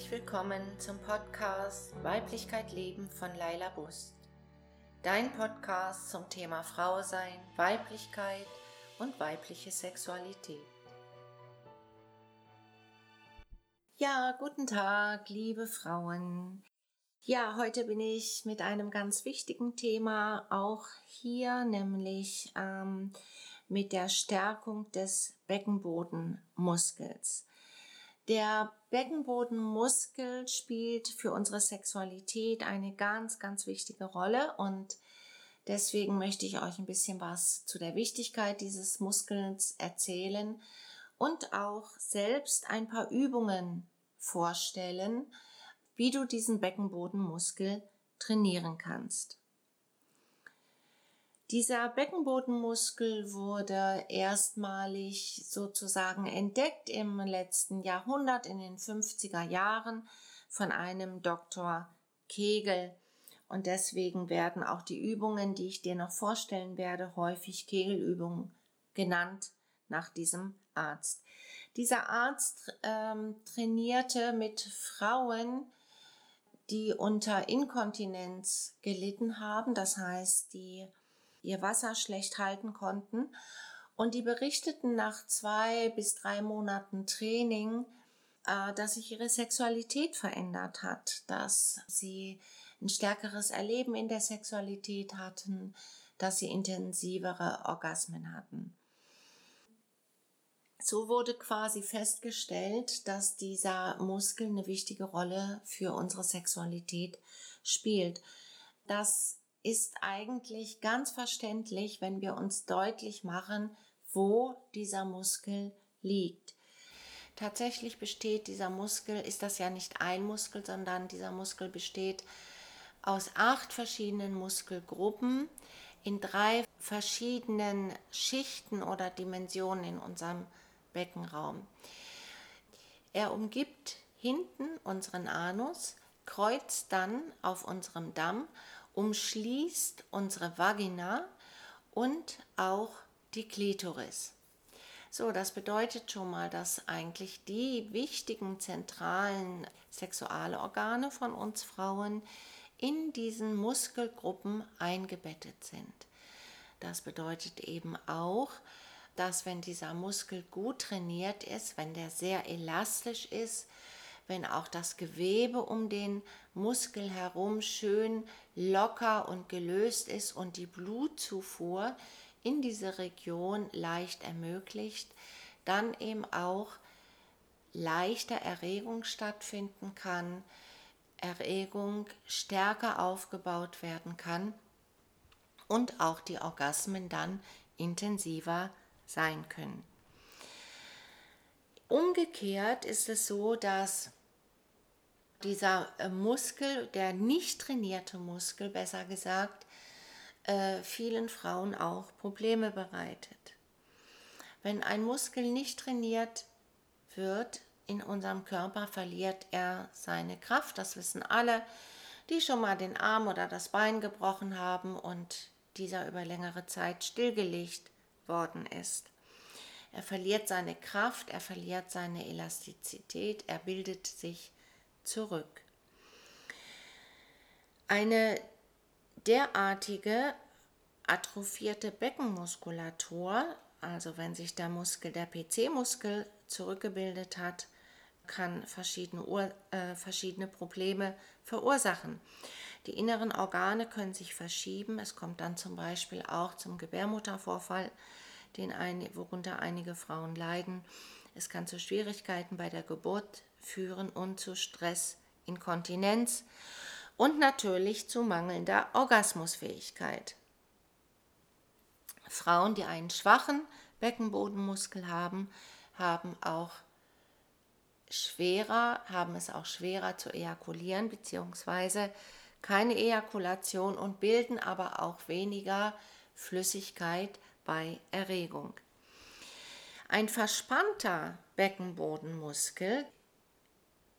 herzlich willkommen zum Podcast Weiblichkeit Leben von Laila Bust. Dein Podcast zum Thema Frau sein, Weiblichkeit und weibliche Sexualität. Ja, guten Tag, liebe Frauen. Ja, heute bin ich mit einem ganz wichtigen Thema auch hier, nämlich ähm, mit der Stärkung des Beckenbodenmuskels. Der Beckenbodenmuskel spielt für unsere Sexualität eine ganz, ganz wichtige Rolle und deswegen möchte ich euch ein bisschen was zu der Wichtigkeit dieses Muskels erzählen und auch selbst ein paar Übungen vorstellen, wie du diesen Beckenbodenmuskel trainieren kannst. Dieser Beckenbodenmuskel wurde erstmalig sozusagen entdeckt im letzten Jahrhundert, in den 50er Jahren, von einem Dr. Kegel. Und deswegen werden auch die Übungen, die ich dir noch vorstellen werde, häufig Kegelübungen genannt nach diesem Arzt. Dieser Arzt ähm, trainierte mit Frauen, die unter Inkontinenz gelitten haben, das heißt, die ihr Wasser schlecht halten konnten. Und die berichteten nach zwei bis drei Monaten Training, äh, dass sich ihre Sexualität verändert hat, dass sie ein stärkeres Erleben in der Sexualität hatten, dass sie intensivere Orgasmen hatten. So wurde quasi festgestellt, dass dieser Muskel eine wichtige Rolle für unsere Sexualität spielt. Das ist eigentlich ganz verständlich, wenn wir uns deutlich machen, wo dieser Muskel liegt. Tatsächlich besteht dieser Muskel, ist das ja nicht ein Muskel, sondern dieser Muskel besteht aus acht verschiedenen Muskelgruppen in drei verschiedenen Schichten oder Dimensionen in unserem Beckenraum. Er umgibt hinten unseren Anus, kreuzt dann auf unserem Damm umschließt unsere Vagina und auch die Klitoris. So, das bedeutet schon mal, dass eigentlich die wichtigen zentralen Sexualorgane von uns Frauen in diesen Muskelgruppen eingebettet sind. Das bedeutet eben auch, dass wenn dieser Muskel gut trainiert ist, wenn der sehr elastisch ist, wenn auch das Gewebe um den Muskel herum schön locker und gelöst ist und die Blutzufuhr in diese Region leicht ermöglicht, dann eben auch leichter Erregung stattfinden kann, Erregung stärker aufgebaut werden kann und auch die Orgasmen dann intensiver sein können. Umgekehrt ist es so, dass dieser äh, Muskel, der nicht trainierte Muskel, besser gesagt, äh, vielen Frauen auch Probleme bereitet. Wenn ein Muskel nicht trainiert wird in unserem Körper, verliert er seine Kraft. Das wissen alle, die schon mal den Arm oder das Bein gebrochen haben und dieser über längere Zeit stillgelegt worden ist. Er verliert seine Kraft, er verliert seine Elastizität, er bildet sich zurück. Eine derartige atrophierte Beckenmuskulatur, also wenn sich der Muskel, der PC-Muskel zurückgebildet hat, kann verschiedene, äh, verschiedene Probleme verursachen. Die inneren Organe können sich verschieben. Es kommt dann zum Beispiel auch zum Gebärmuttervorfall, den ein, worunter einige Frauen leiden. Es kann zu Schwierigkeiten bei der Geburt führen und zu Stress, Inkontinenz und natürlich zu mangelnder Orgasmusfähigkeit. Frauen, die einen schwachen Beckenbodenmuskel haben, haben auch schwerer, haben es auch schwerer zu ejakulieren beziehungsweise keine Ejakulation und bilden aber auch weniger Flüssigkeit bei Erregung. Ein verspannter Beckenbodenmuskel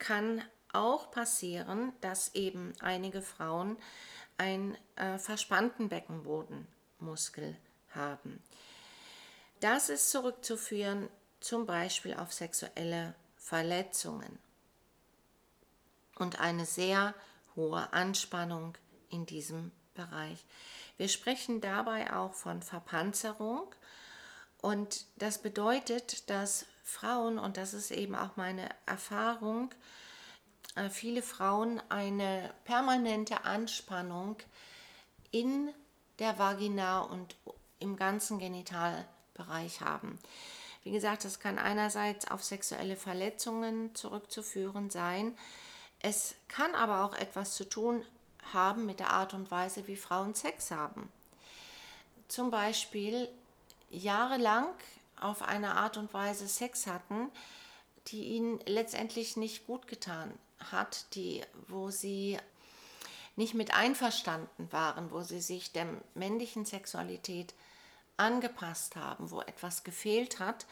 kann auch passieren, dass eben einige Frauen einen äh, verspannten Beckenbodenmuskel haben. Das ist zurückzuführen zum Beispiel auf sexuelle Verletzungen. und eine sehr hohe Anspannung in diesem Bereich. Wir sprechen dabei auch von Verpanzerung und das bedeutet, dass Frauen, und das ist eben auch meine Erfahrung, äh, viele Frauen eine permanente Anspannung in der Vagina und im ganzen Genitalbereich haben. Wie gesagt, das kann einerseits auf sexuelle Verletzungen zurückzuführen sein. Es kann aber auch etwas zu tun haben mit der Art und Weise, wie Frauen Sex haben. Zum Beispiel jahrelang auf eine Art und Weise Sex hatten, die ihnen letztendlich nicht gut getan hat, die, wo sie nicht mit einverstanden waren, wo sie sich der männlichen Sexualität angepasst haben, wo etwas gefehlt hat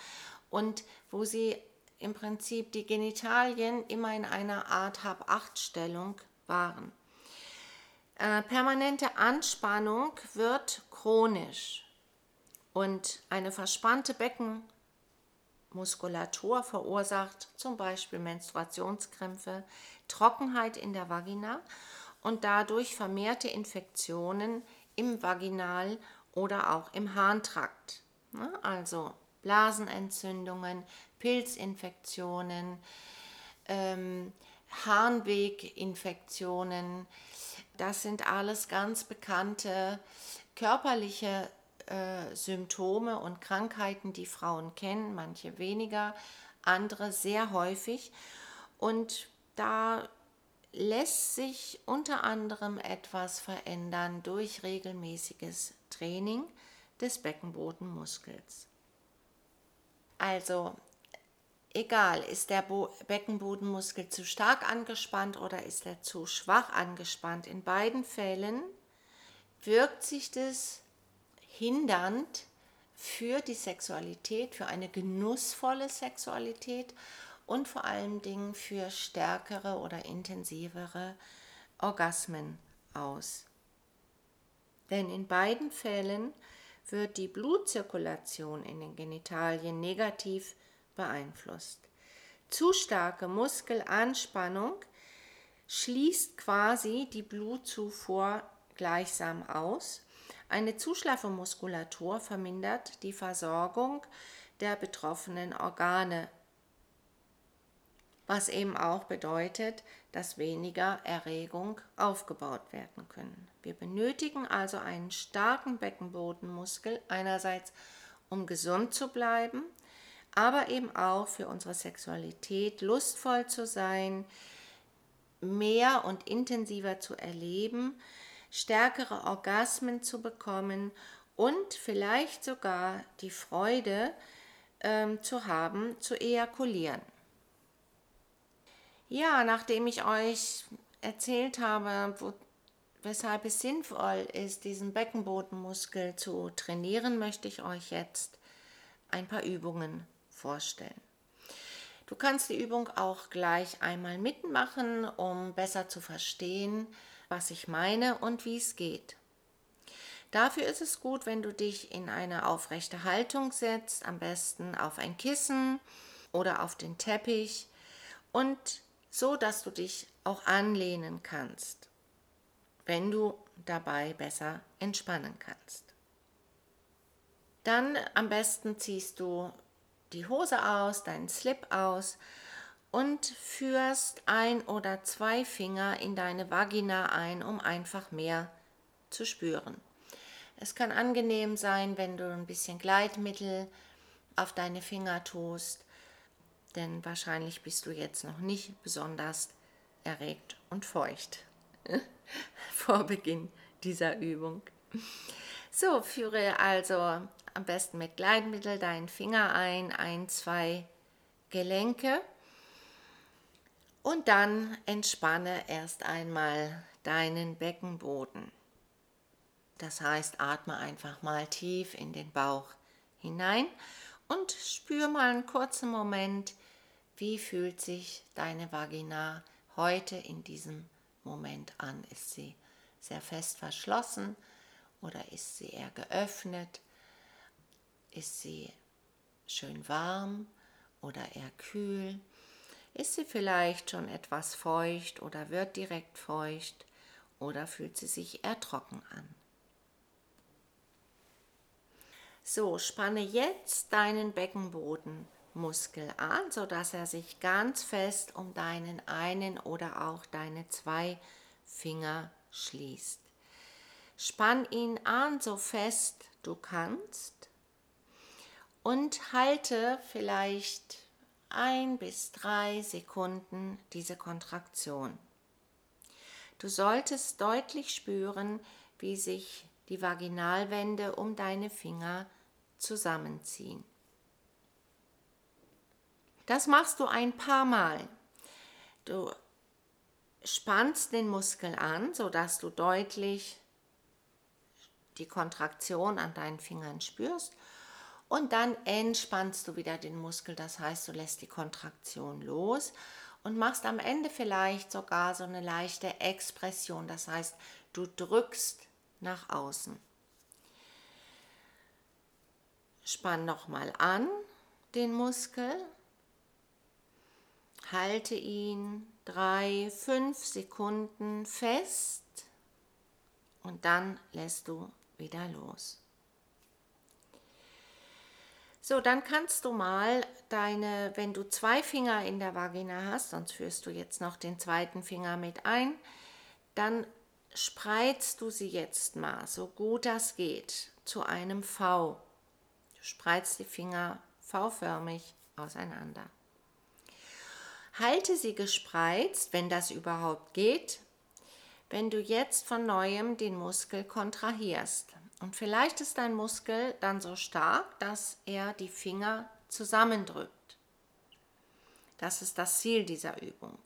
und wo sie im Prinzip die Genitalien immer in einer Art Hab-Acht-Stellung waren. Äh, permanente Anspannung wird chronisch und eine verspannte Beckenmuskulatur verursacht zum Beispiel Menstruationskrämpfe, Trockenheit in der Vagina und dadurch vermehrte Infektionen im Vaginal- oder auch im Harntrakt. Ne? Also Blasenentzündungen, Pilzinfektionen, ähm, Harnweginfektionen. Das sind alles ganz bekannte körperliche äh, Symptome und Krankheiten, die Frauen kennen, manche weniger, andere sehr häufig. Und da lässt sich unter anderem etwas verändern durch regelmäßiges Training des Beckenbodenmuskels. Also egal, ist der Bo Beckenbodenmuskel zu stark angespannt oder ist er zu schwach angespannt, in beiden Fällen wirkt sich das hindernd für die Sexualität, für eine genussvolle Sexualität und vor allen Dingen für stärkere oder intensivere Orgasmen aus. Denn in beiden Fällen wird die Blutzirkulation in den Genitalien negativ beeinflusst. Zu starke Muskelanspannung schließt quasi die Blutzufuhr gleichsam aus. Eine zu schlaffe Muskulatur vermindert die Versorgung der betroffenen Organe was eben auch bedeutet, dass weniger Erregung aufgebaut werden können. Wir benötigen also einen starken Beckenbodenmuskel einerseits, um gesund zu bleiben, aber eben auch für unsere Sexualität lustvoll zu sein, mehr und intensiver zu erleben, stärkere Orgasmen zu bekommen und vielleicht sogar die Freude ähm, zu haben, zu ejakulieren. Ja, nachdem ich euch erzählt habe, wo, weshalb es sinnvoll ist, diesen Beckenbodenmuskel zu trainieren, möchte ich euch jetzt ein paar Übungen vorstellen. Du kannst die Übung auch gleich einmal mitmachen, um besser zu verstehen, was ich meine und wie es geht. Dafür ist es gut, wenn du dich in eine aufrechte Haltung setzt, am besten auf ein Kissen oder auf den Teppich und so dass du dich auch anlehnen kannst, wenn du dabei besser entspannen kannst. Dann am besten ziehst du die Hose aus, deinen Slip aus und führst ein oder zwei Finger in deine Vagina ein, um einfach mehr zu spüren. Es kann angenehm sein, wenn du ein bisschen Gleitmittel auf deine Finger tust denn wahrscheinlich bist du jetzt noch nicht besonders erregt und feucht vor Beginn dieser Übung. So, führe also am besten mit Gleitmittel deinen Finger ein, ein, zwei Gelenke und dann entspanne erst einmal deinen Beckenboden. Das heißt, atme einfach mal tief in den Bauch hinein und spür mal einen kurzen Moment, wie fühlt sich deine Vagina heute in diesem Moment an? Ist sie sehr fest verschlossen oder ist sie eher geöffnet? Ist sie schön warm oder eher kühl? Ist sie vielleicht schon etwas feucht oder wird direkt feucht oder fühlt sie sich eher trocken an? So, spanne jetzt deinen Beckenbodenmuskel an, sodass er sich ganz fest um deinen einen oder auch deine zwei Finger schließt. Spann ihn an, so fest du kannst und halte vielleicht ein bis drei Sekunden diese Kontraktion. Du solltest deutlich spüren, wie sich die Vaginalwände um deine Finger zusammenziehen. Das machst du ein paar Mal. Du spannst den Muskel an, sodass du deutlich die Kontraktion an deinen Fingern spürst und dann entspannst du wieder den Muskel, das heißt, du lässt die Kontraktion los und machst am Ende vielleicht sogar so eine leichte Expression, das heißt, du drückst nach außen. Spann nochmal an den Muskel. Halte ihn drei, fünf Sekunden fest und dann lässt du wieder los. So, dann kannst du mal deine, wenn du zwei Finger in der Vagina hast, sonst führst du jetzt noch den zweiten Finger mit ein, dann spreizt du sie jetzt mal, so gut das geht, zu einem V. Du spreizt die Finger V-förmig auseinander. Halte sie gespreizt, wenn das überhaupt geht, wenn du jetzt von neuem den Muskel kontrahierst. Und vielleicht ist dein Muskel dann so stark, dass er die Finger zusammendrückt. Das ist das Ziel dieser Übung.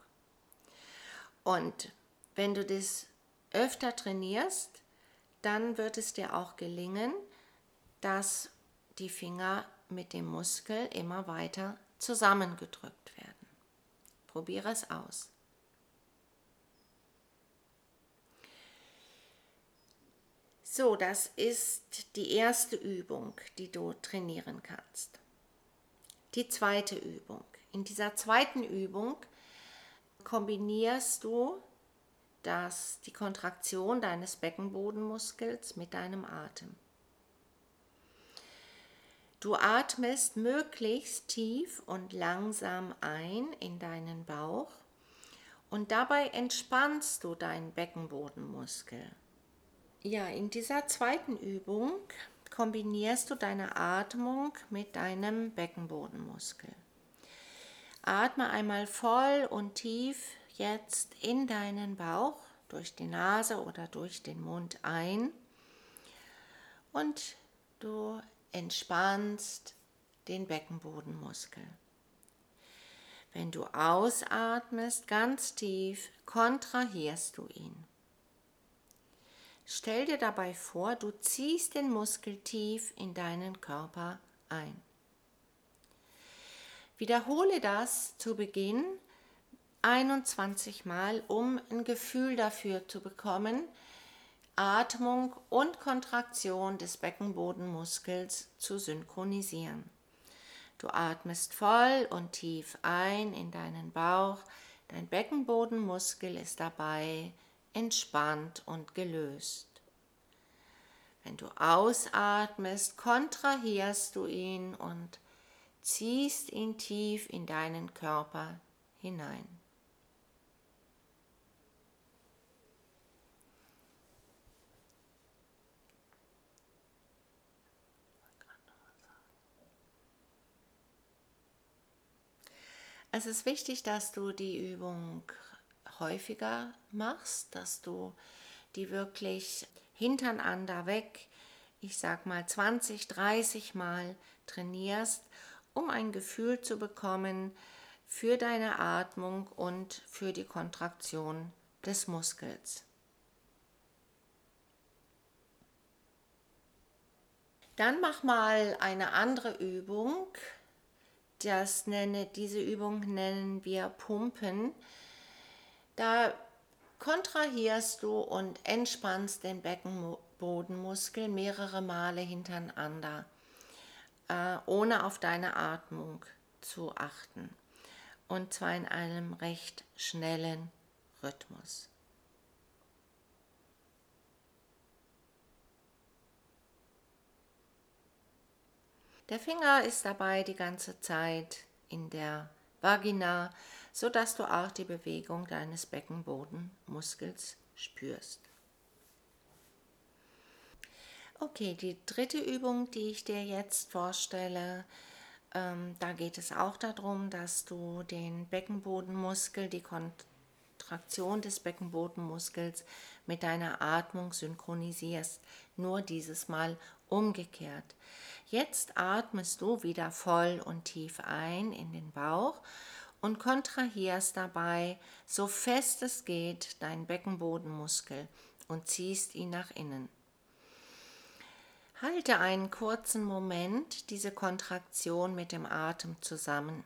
Und wenn du das öfter trainierst, dann wird es dir auch gelingen, dass die Finger mit dem Muskel immer weiter zusammengedrückt werden. Probiere es aus. So, das ist die erste Übung, die du trainieren kannst. Die zweite Übung. In dieser zweiten Übung kombinierst du das, die Kontraktion deines Beckenbodenmuskels mit deinem Atem. Du atmest möglichst tief und langsam ein in deinen Bauch und dabei entspannst du deinen Beckenbodenmuskel. Ja, in dieser zweiten Übung kombinierst du deine Atmung mit deinem Beckenbodenmuskel. Atme einmal voll und tief jetzt in deinen Bauch durch die Nase oder durch den Mund ein und du entspannst den Beckenbodenmuskel. Wenn du ausatmest ganz tief, kontrahierst du ihn. Stell dir dabei vor, du ziehst den Muskel tief in deinen Körper ein. Wiederhole das zu Beginn 21 Mal, um ein Gefühl dafür zu bekommen, Atmung und Kontraktion des Beckenbodenmuskels zu synchronisieren. Du atmest voll und tief ein in deinen Bauch, dein Beckenbodenmuskel ist dabei entspannt und gelöst. Wenn du ausatmest, kontrahierst du ihn und ziehst ihn tief in deinen Körper hinein. Es ist wichtig, dass du die Übung häufiger machst, dass du die wirklich hintereinander weg, ich sag mal 20, 30 Mal trainierst, um ein Gefühl zu bekommen für deine Atmung und für die Kontraktion des Muskels. Dann mach mal eine andere Übung. Das nenne, diese Übung nennen wir Pumpen. Da kontrahierst du und entspannst den Beckenbodenmuskel mehrere Male hintereinander, äh, ohne auf deine Atmung zu achten. und zwar in einem recht schnellen Rhythmus. Der Finger ist dabei die ganze Zeit in der Vagina, sodass du auch die Bewegung deines Beckenbodenmuskels spürst. Okay, die dritte Übung, die ich dir jetzt vorstelle, ähm, da geht es auch darum, dass du den Beckenbodenmuskel, die Kontraktion des Beckenbodenmuskels mit deiner Atmung synchronisierst. Nur dieses Mal umgekehrt. Jetzt atmest du wieder voll und tief ein in den Bauch und kontrahierst dabei so fest es geht deinen Beckenbodenmuskel und ziehst ihn nach innen. Halte einen kurzen Moment diese Kontraktion mit dem Atem zusammen.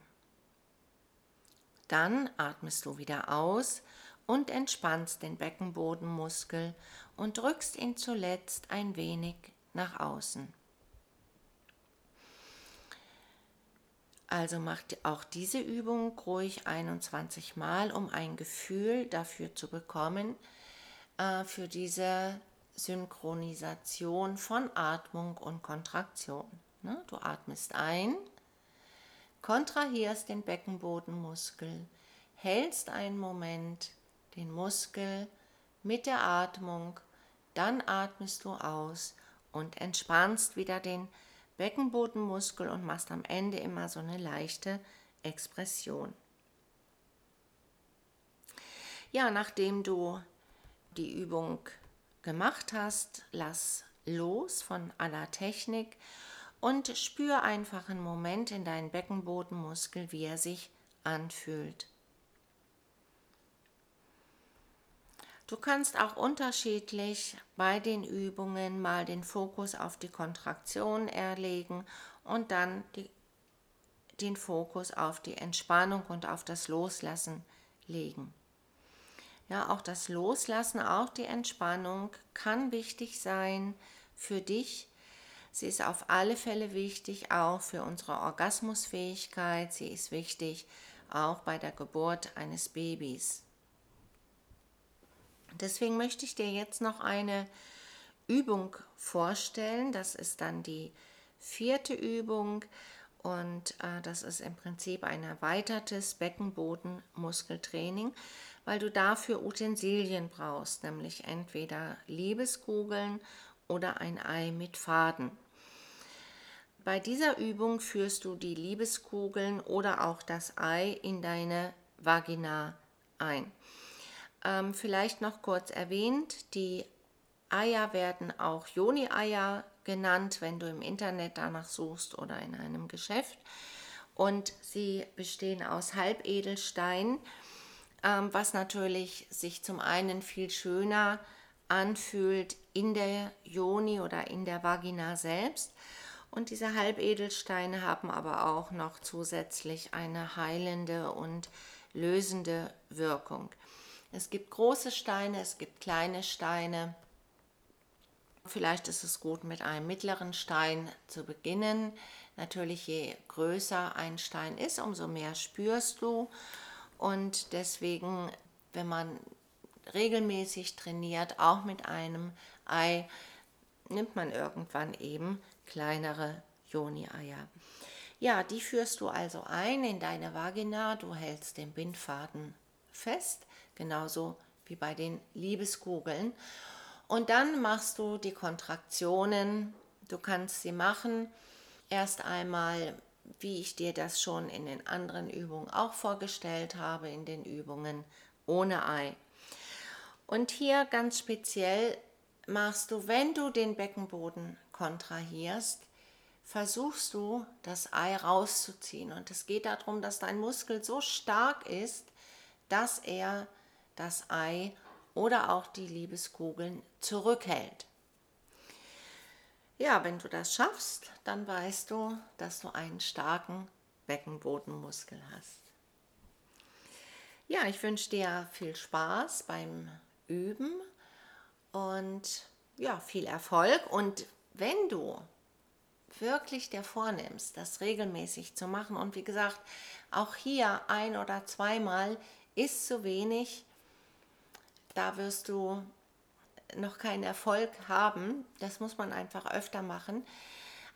Dann atmest du wieder aus und entspannst den Beckenbodenmuskel und drückst ihn zuletzt ein wenig nach außen. Also macht auch diese Übung ruhig 21 Mal, um ein Gefühl dafür zu bekommen, äh, für diese Synchronisation von Atmung und Kontraktion. Ne? Du atmest ein, kontrahierst den Beckenbodenmuskel, hältst einen Moment den Muskel mit der Atmung, dann atmest du aus und entspannst wieder den Beckenbodenmuskel und machst am Ende immer so eine leichte Expression. Ja, nachdem du die Übung gemacht hast, lass los von aller Technik und spür einfach einen Moment in deinen Beckenbodenmuskel, wie er sich anfühlt. Du kannst auch unterschiedlich bei den Übungen mal den Fokus auf die Kontraktion erlegen und dann die, den Fokus auf die Entspannung und auf das Loslassen legen. Ja, auch das Loslassen, auch die Entspannung kann wichtig sein für dich. Sie ist auf alle Fälle wichtig, auch für unsere Orgasmusfähigkeit. Sie ist wichtig auch bei der Geburt eines Babys. Deswegen möchte ich dir jetzt noch eine Übung vorstellen. Das ist dann die vierte Übung und äh, das ist im Prinzip ein erweitertes Beckenbodenmuskeltraining weil du dafür Utensilien brauchst, nämlich entweder Liebeskugeln oder ein Ei mit Faden. Bei dieser Übung führst du die Liebeskugeln oder auch das Ei in deine Vagina ein. Ähm, vielleicht noch kurz erwähnt, die Eier werden auch Joni-Eier genannt, wenn du im Internet danach suchst oder in einem Geschäft. Und sie bestehen aus Halbedelstein ähm, was natürlich sich zum einen viel schöner anfühlt in der Joni oder in der Vagina selbst. Und diese Halbedelsteine haben aber auch noch zusätzlich eine heilende und lösende Wirkung. Es gibt große Steine, es gibt kleine Steine. Vielleicht ist es gut, mit einem mittleren Stein zu beginnen. Natürlich, je größer ein Stein ist, umso mehr spürst du. Und deswegen, wenn man regelmäßig trainiert, auch mit einem Ei, nimmt man irgendwann eben kleinere Joni-Eier. Ja, die führst du also ein in deine Vagina. Du hältst den Bindfaden fest, genauso wie bei den Liebeskugeln. Und dann machst du die Kontraktionen. Du kannst sie machen. Erst einmal wie ich dir das schon in den anderen Übungen auch vorgestellt habe, in den Übungen ohne Ei. Und hier ganz speziell machst du, wenn du den Beckenboden kontrahierst, versuchst du das Ei rauszuziehen. Und es geht darum, dass dein Muskel so stark ist, dass er das Ei oder auch die Liebeskugeln zurückhält. Ja, wenn du das schaffst, dann weißt du, dass du einen starken Beckenbodenmuskel hast. Ja, ich wünsche dir viel Spaß beim Üben und ja, viel Erfolg. Und wenn du wirklich dir vornimmst, das regelmäßig zu machen und wie gesagt, auch hier ein oder zweimal ist zu wenig, da wirst du noch keinen Erfolg haben. Das muss man einfach öfter machen.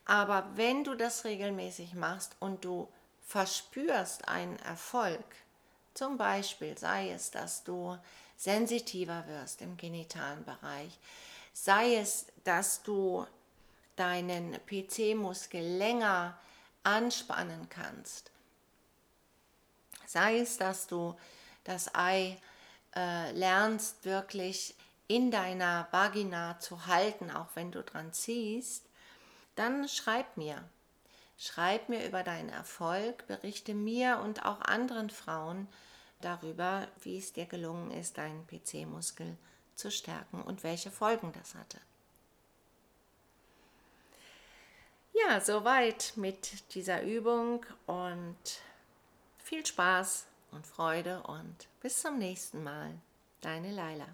Aber wenn du das regelmäßig machst und du verspürst einen Erfolg, zum Beispiel sei es, dass du sensitiver wirst im genitalen Bereich, sei es, dass du deinen PC-Muskel länger anspannen kannst, sei es, dass du das Ei äh, lernst wirklich in deiner Vagina zu halten, auch wenn du dran ziehst, dann schreib mir. Schreib mir über deinen Erfolg, berichte mir und auch anderen Frauen darüber, wie es dir gelungen ist, deinen PC-Muskel zu stärken und welche Folgen das hatte. Ja, soweit mit dieser Übung und viel Spaß und Freude und bis zum nächsten Mal. Deine Laila.